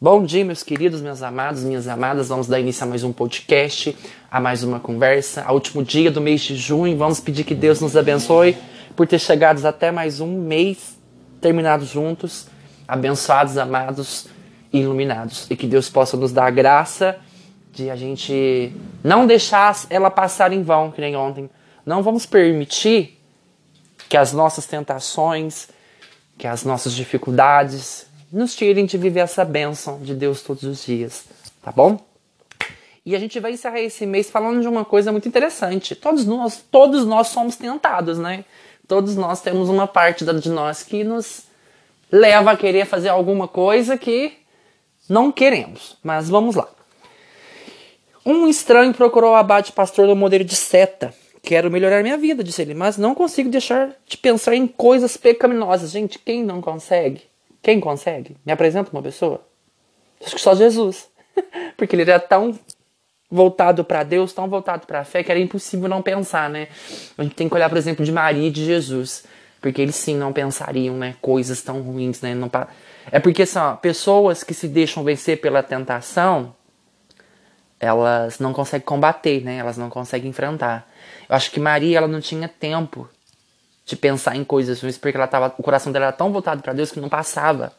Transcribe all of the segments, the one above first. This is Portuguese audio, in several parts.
Bom dia, meus queridos, meus amados, minhas amadas. Vamos dar início a mais um podcast, a mais uma conversa. Ao último dia do mês de junho, vamos pedir que Deus nos abençoe por ter chegado até mais um mês terminados juntos, abençoados, amados e iluminados. E que Deus possa nos dar a graça de a gente não deixar ela passar em vão, que nem ontem. Não vamos permitir que as nossas tentações, que as nossas dificuldades, nos tirem de viver essa bênção de Deus todos os dias, tá bom? E a gente vai encerrar esse mês falando de uma coisa muito interessante. Todos nós, todos nós somos tentados, né? Todos nós temos uma parte de nós que nos leva a querer fazer alguma coisa que não queremos. Mas vamos lá. Um estranho procurou o abade pastor do modelo de seta. Quero melhorar minha vida, disse ele, mas não consigo deixar de pensar em coisas pecaminosas. Gente, quem não consegue? Quem consegue? Me apresenta uma pessoa? Acho que só Jesus. Porque ele era tão voltado para Deus, tão voltado para a fé, que era impossível não pensar, né? A gente tem que olhar, por exemplo, de Maria e de Jesus. Porque eles sim não pensariam, né? Coisas tão ruins, né? Não, é porque são assim, pessoas que se deixam vencer pela tentação, elas não conseguem combater, né? Elas não conseguem enfrentar. Eu acho que Maria, ela não tinha tempo de pensar em coisas ruins, porque ela tava, o coração dela era tão voltado para Deus que não passava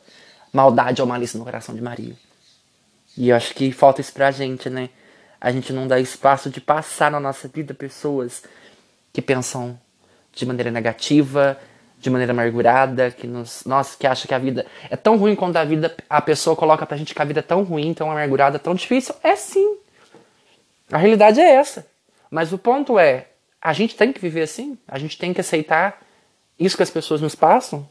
maldade ou malícia no coração de Maria. E eu acho que falta isso pra gente, né? A gente não dá espaço de passar na nossa vida pessoas que pensam de maneira negativa, de maneira amargurada, que nos, nossa, que acha que a vida é tão ruim quanto a vida, a pessoa coloca pra gente que a vida é tão ruim, tão amargurada, tão difícil. É sim. A realidade é essa. Mas o ponto é, a gente tem que viver assim? A gente tem que aceitar isso que as pessoas nos passam?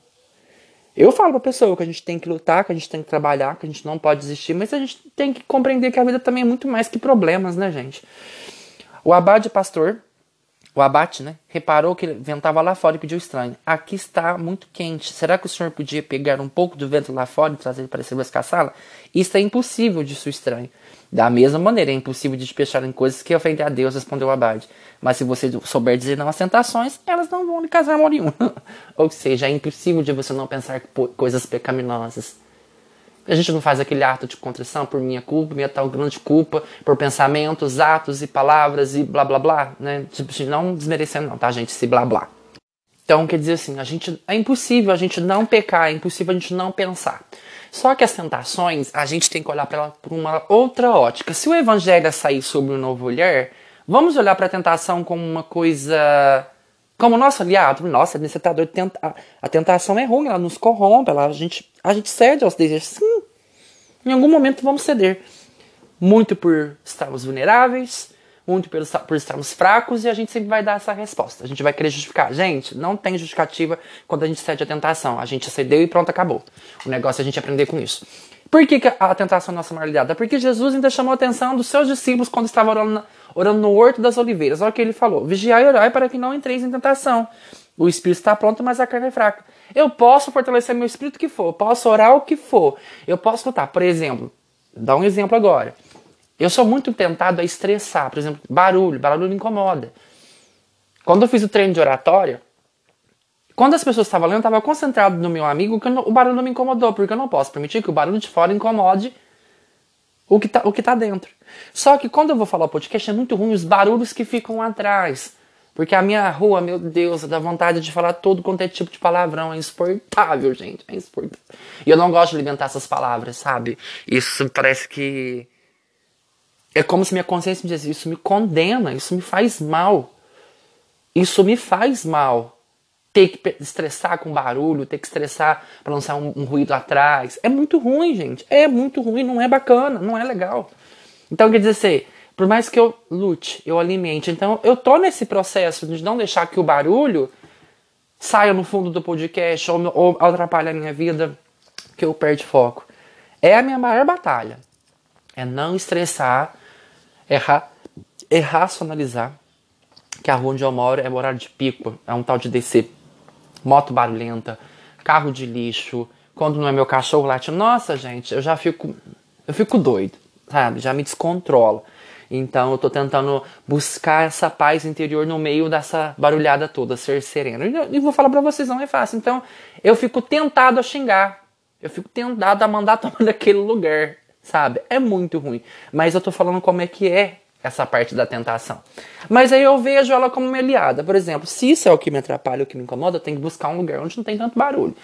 Eu falo pra pessoa que a gente tem que lutar, que a gente tem que trabalhar, que a gente não pode desistir, mas a gente tem que compreender que a vida também é muito mais que problemas, né, gente? O abade pastor, o abate, né, reparou que ele ventava lá fora e pediu estranho. Aqui está muito quente. Será que o senhor podia pegar um pouco do vento lá fora e trazer para essa escassá-la? Isso é impossível, disse o estranho. Da mesma maneira, é impossível despechar em coisas que ofendem a Deus, respondeu o abade. Mas se você souber dizer não às tentações, elas não vão lhe casar amor nenhum. Ou seja, é impossível de você não pensar coisas pecaminosas. A gente não faz aquele ato de contrição por minha culpa, minha tal grande culpa, por pensamentos, atos e palavras e blá blá blá, né? Tipo, assim, não desmerecendo não, tá, gente? Esse blá blá. Então, quer dizer assim, a gente, é impossível a gente não pecar, é impossível a gente não pensar. Só que as tentações, a gente tem que olhar para ela por uma outra ótica. Se o evangelho é sair sobre o novo olhar, vamos olhar para a tentação como uma coisa como nosso aliado. Nossa, você tá doido, a tentação é ruim, ela nos corrompe, ela, a, gente, a gente cede aos desejos. Sim, em algum momento vamos ceder. Muito por estarmos vulneráveis, muito por, por estarmos fracos, e a gente sempre vai dar essa resposta. A gente vai querer justificar. Gente, não tem justificativa quando a gente cede a tentação. A gente cedeu e pronto, acabou. O negócio é a gente aprender com isso. Por que, que a tentação é nossa moralidade? É porque Jesus ainda chamou a atenção dos seus discípulos quando estava orando, orando no Horto das Oliveiras. Olha o que ele falou: Vigiai e orai para que não entreis em tentação. O espírito está pronto, mas a carne é fraca. Eu posso fortalecer meu espírito que for, posso orar o que for, eu posso lutar. Por exemplo, dá um exemplo agora. Eu sou muito tentado a estressar, por exemplo, barulho, barulho me incomoda. Quando eu fiz o treino de oratória, quando as pessoas estavam lendo, eu estava concentrado no meu amigo, que o barulho não me incomodou, porque eu não posso permitir que o barulho de fora incomode o que está tá dentro. Só que quando eu vou falar o podcast, é muito ruim os barulhos que ficam atrás. Porque a minha rua, meu Deus, dá vontade de falar todo quanto é tipo de palavrão. É insuportável, gente. É insuportável. E eu não gosto de alimentar essas palavras, sabe? Isso parece que é como se minha consciência me dissesse: isso me condena, isso me faz mal. Isso me faz mal. Ter que estressar com barulho, ter que estressar para lançar um, um, ruído atrás. É muito ruim, gente. É muito ruim, não é bacana, não é legal. Então, quer dizer assim, por mais que eu lute, eu alimente. Então, eu tô nesse processo de não deixar que o barulho saia no fundo do podcast ou, ou atrapalhe a minha vida, que eu perco foco. É a minha maior batalha. É não estressar ra é racionalizar que a rua onde eu moro é horário de pico, é um tal de descer moto barulhenta, carro de lixo, quando não é meu cachorro late, nossa gente, eu já fico, eu fico doido, sabe? Já me descontrolo. Então eu tô tentando buscar essa paz interior no meio dessa barulhada toda, ser sereno. E vou falar para vocês, não é fácil. Então eu fico tentado a xingar. Eu fico tentado a mandar tomar naquele lugar, sabe? É muito ruim. Mas eu tô falando como é que é essa parte da tentação. Mas aí eu vejo ela como uma aliada. Por exemplo, se isso é o que me atrapalha, o que me incomoda, eu tenho que buscar um lugar onde não tem tanto barulho.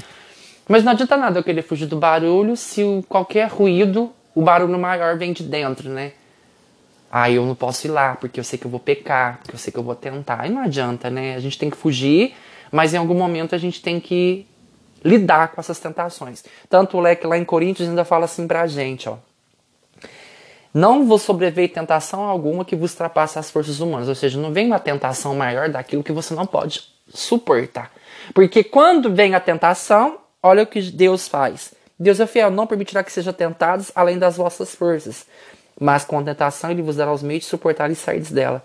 Mas não adianta nada eu querer fugir do barulho se qualquer ruído, o barulho maior vem de dentro, né? Aí eu não posso ir lá, porque eu sei que eu vou pecar, porque eu sei que eu vou tentar. Aí não adianta, né? A gente tem que fugir, mas em algum momento a gente tem que lidar com essas tentações. Tanto o leque lá em Coríntios ainda fala assim pra gente, ó. Não vos sobreveio tentação alguma que vos ultrapasse as forças humanas. Ou seja, não vem uma tentação maior daquilo que você não pode suportar. Porque quando vem a tentação, olha o que Deus faz. Deus é fiel, não permitirá que sejam tentados além das vossas forças. Mas com a tentação ele vos dará os meios de suportar e sair dela.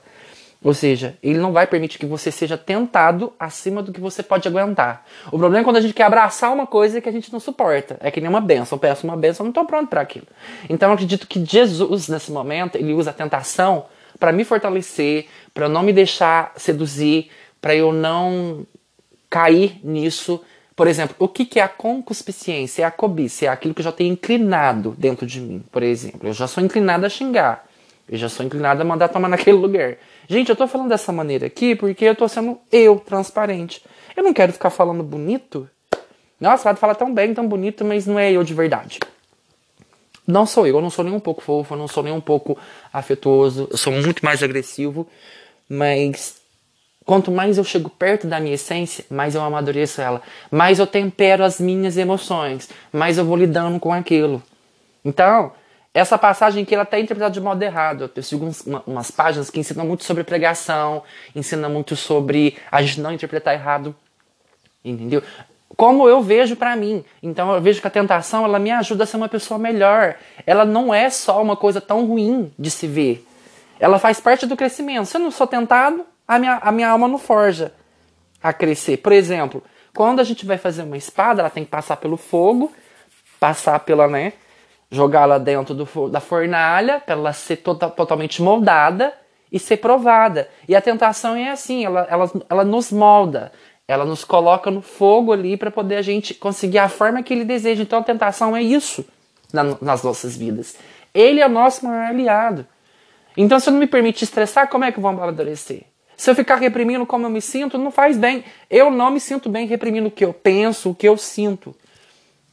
Ou seja, ele não vai permitir que você seja tentado acima do que você pode aguentar. O problema é quando a gente quer abraçar uma coisa que a gente não suporta. É que nem uma benção. Eu peço uma benção, não estou pronto para aquilo. Então eu acredito que Jesus, nesse momento, ele usa a tentação para me fortalecer, para não me deixar seduzir, para eu não cair nisso. Por exemplo, o que é a concupiscência? É a cobiça, é aquilo que eu já tenho inclinado dentro de mim, por exemplo. Eu já sou inclinado a xingar. Eu já sou inclinado a mandar tomar naquele lugar. Gente, eu tô falando dessa maneira aqui porque eu tô sendo eu, transparente. Eu não quero ficar falando bonito. Nossa, vai falar tão bem, tão bonito, mas não é eu de verdade. Não sou eu, eu não sou nem um pouco fofo, eu não sou nem um pouco afetuoso, eu sou muito mais agressivo, mas quanto mais eu chego perto da minha essência, mais eu amadureço ela, mais eu tempero as minhas emoções, mais eu vou lidando com aquilo. Então, essa passagem aqui ela está interpretada de modo errado. Eu sigo uns, uma, umas páginas que ensinam muito sobre pregação, ensinam muito sobre a gente não interpretar errado. Entendeu? Como eu vejo para mim. Então eu vejo que a tentação ela me ajuda a ser uma pessoa melhor. Ela não é só uma coisa tão ruim de se ver. Ela faz parte do crescimento. Se eu não sou tentado, a minha, a minha alma não forja a crescer. Por exemplo, quando a gente vai fazer uma espada, ela tem que passar pelo fogo, passar pela, né, jogá-la dentro do, da fornalha para ela ser tota, totalmente moldada e ser provada. E a tentação é assim, ela, ela, ela nos molda, ela nos coloca no fogo ali para poder a gente conseguir a forma que ele deseja. Então a tentação é isso na, nas nossas vidas. Ele é o nosso maior aliado. Então se eu não me permite estressar, como é que eu vou amadurecer? Se eu ficar reprimindo como eu me sinto, não faz bem. Eu não me sinto bem reprimindo o que eu penso, o que eu sinto.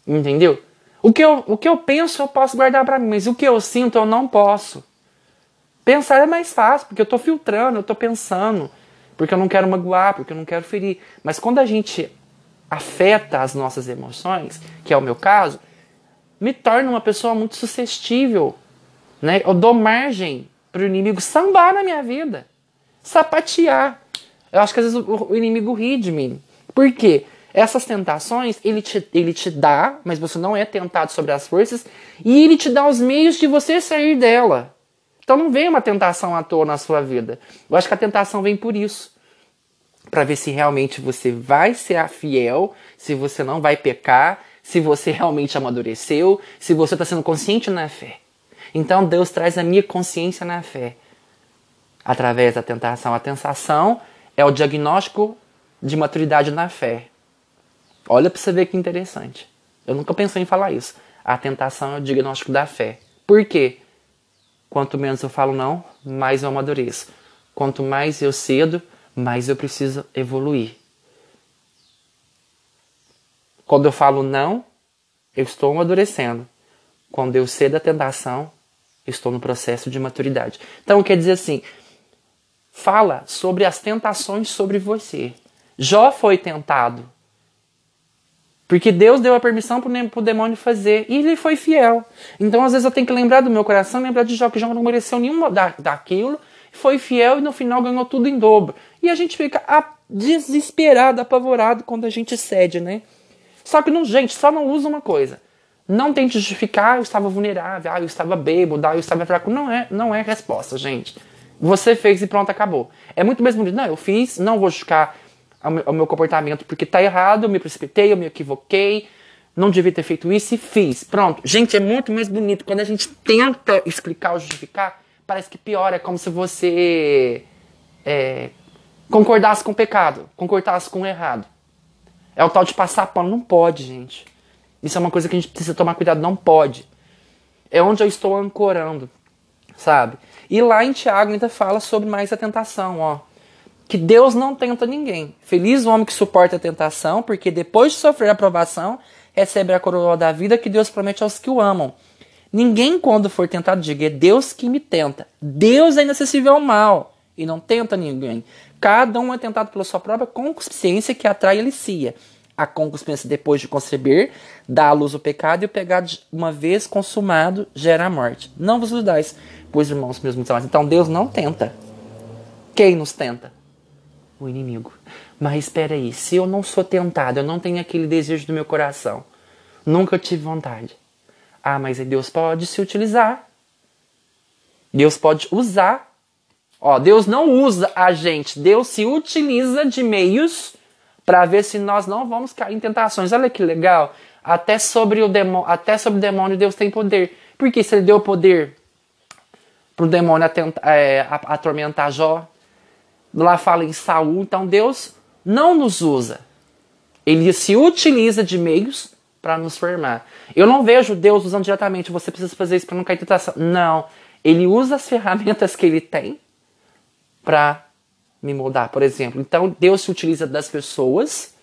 Entendeu? O que eu, o que eu penso eu posso guardar para mim, mas o que eu sinto eu não posso. Pensar é mais fácil, porque eu estou filtrando, eu estou pensando, porque eu não quero magoar, porque eu não quero ferir. Mas quando a gente afeta as nossas emoções, que é o meu caso, me torna uma pessoa muito suscetível. Né? Eu dou margem para o inimigo sambar na minha vida, sapatear. Eu acho que às vezes o inimigo ri de mim. Por quê? Essas tentações ele te, ele te dá, mas você não é tentado sobre as forças, e ele te dá os meios de você sair dela. Então não vem uma tentação à toa na sua vida. Eu acho que a tentação vem por isso. Para ver se realmente você vai ser fiel, se você não vai pecar, se você realmente amadureceu, se você está sendo consciente na fé. Então Deus traz a minha consciência na fé. Através da tentação. A tentação é o diagnóstico de maturidade na fé. Olha para você ver que interessante. Eu nunca pensei em falar isso. A tentação é o diagnóstico da fé. Por quê? Quanto menos eu falo não, mais eu amadureço. Quanto mais eu cedo, mais eu preciso evoluir. Quando eu falo não, eu estou amadurecendo. Quando eu cedo a tentação, estou no processo de maturidade. Então quer dizer assim, fala sobre as tentações sobre você. Jó foi tentado, porque Deus deu a permissão para o demônio fazer. E ele foi fiel. Então, às vezes, eu tenho que lembrar do meu coração, lembrar de Jó, que Jó não mereceu nenhuma da, daquilo. Foi fiel e no final ganhou tudo em dobro. E a gente fica desesperado, apavorado quando a gente cede, né? Só que, não, gente, só não usa uma coisa. Não tente justificar, ah, eu estava vulnerável, ah, eu estava bêbado, ah, eu estava fraco. Não é, não é resposta, gente. Você fez e pronto, acabou. É muito mesmo, não, eu fiz, não vou justificar ao meu, comportamento porque tá errado, eu me precipitei, eu me equivoquei, não devia ter feito isso e fiz. Pronto. Gente, é muito mais bonito. Quando a gente tenta explicar ou justificar, parece que pior. É como se você é, concordasse com o pecado, concordasse com o errado. É o tal de passar pano. Não pode, gente. Isso é uma coisa que a gente precisa tomar cuidado, não pode. É onde eu estou ancorando, sabe? E lá em Tiago ainda fala sobre mais a tentação, ó. Que Deus não tenta ninguém. Feliz o homem que suporta a tentação, porque depois de sofrer a provação, recebe a coroa da vida que Deus promete aos que o amam. Ninguém, quando for tentado, diga, é Deus que me tenta. Deus é inacessível ao mal e não tenta ninguém. Cada um é tentado pela sua própria concupiscência que atrai e alicia. A concupiscência, depois de conceber, dá à luz o pecado e o pecado, uma vez consumado, gera a morte. Não vos iludais, pois irmãos meus muito amados. Então Deus não tenta. Quem nos tenta? O inimigo. Mas espera aí, se eu não sou tentado, eu não tenho aquele desejo do meu coração, nunca tive vontade. Ah, mas Deus pode se utilizar. Deus pode usar. Ó, Deus não usa a gente, Deus se utiliza de meios para ver se nós não vamos cair em tentações. Olha que legal. Até sobre o demônio, até sobre o demônio Deus tem poder. Porque se ele deu poder para o demônio é, atormentar Jó, lá fala em Saul, então Deus não nos usa. Ele se utiliza de meios para nos formar. Eu não vejo Deus usando diretamente, você precisa fazer isso para não cair em tentação. Não. Ele usa as ferramentas que ele tem para me moldar, por exemplo. Então, Deus se utiliza das pessoas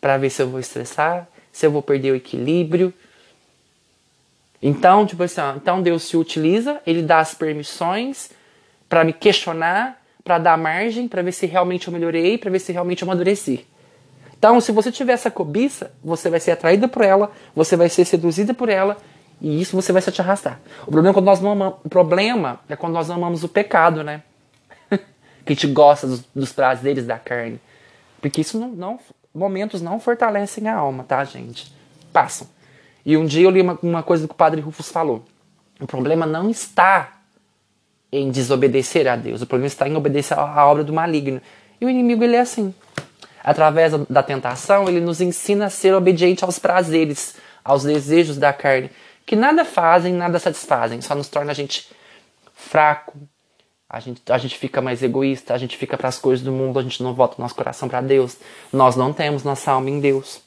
para ver se eu vou estressar, se eu vou perder o equilíbrio. Então, tipo assim, ó, então Deus se utiliza, ele dá as permissões para me questionar, para dar margem, para ver se realmente eu melhorei, para ver se realmente eu amadureci. Então, se você tiver essa cobiça, você vai ser atraído por ela, você vai ser seduzida por ela, e isso você vai se te arrastar. O problema é quando nós não amamos, o problema é quando nós amamos o pecado, né? Que a gente gosta dos, dos prazeres da carne. Porque isso não, não, momentos não fortalecem a alma, tá, gente? Passam. E um dia eu li uma, uma coisa que o padre Rufus falou. O problema não está em desobedecer a Deus, o problema está em obedecer à obra do maligno. E o inimigo ele é assim. Através da tentação, ele nos ensina a ser obediente aos prazeres, aos desejos da carne, que nada fazem, nada satisfazem, só nos torna a gente fraco, a gente, a gente fica mais egoísta, a gente fica para as coisas do mundo, a gente não volta o nosso coração para Deus. Nós não temos nossa alma em Deus.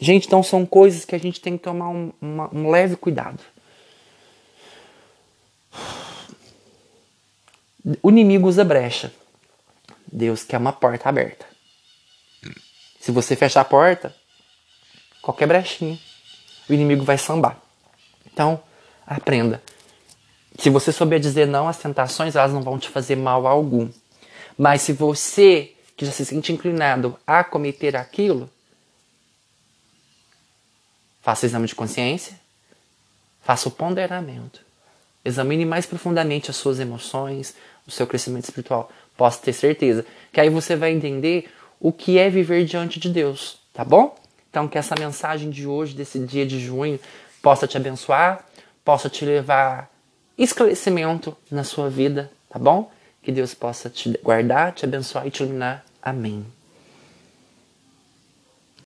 Gente, então são coisas que a gente tem que tomar um, uma, um leve cuidado. O inimigo usa brecha. Deus quer uma porta aberta. Se você fechar a porta, qualquer brechinha, o inimigo vai sambar. Então, aprenda. Se você souber dizer não às tentações, elas não vão te fazer mal algum. Mas se você que já se sente inclinado a cometer aquilo, faça o exame de consciência, faça o ponderamento. Examine mais profundamente as suas emoções, o seu crescimento espiritual. Posso ter certeza que aí você vai entender o que é viver diante de Deus, tá bom? Então que essa mensagem de hoje, desse dia de junho, possa te abençoar, possa te levar esclarecimento na sua vida, tá bom? Que Deus possa te guardar, te abençoar e te iluminar. Amém.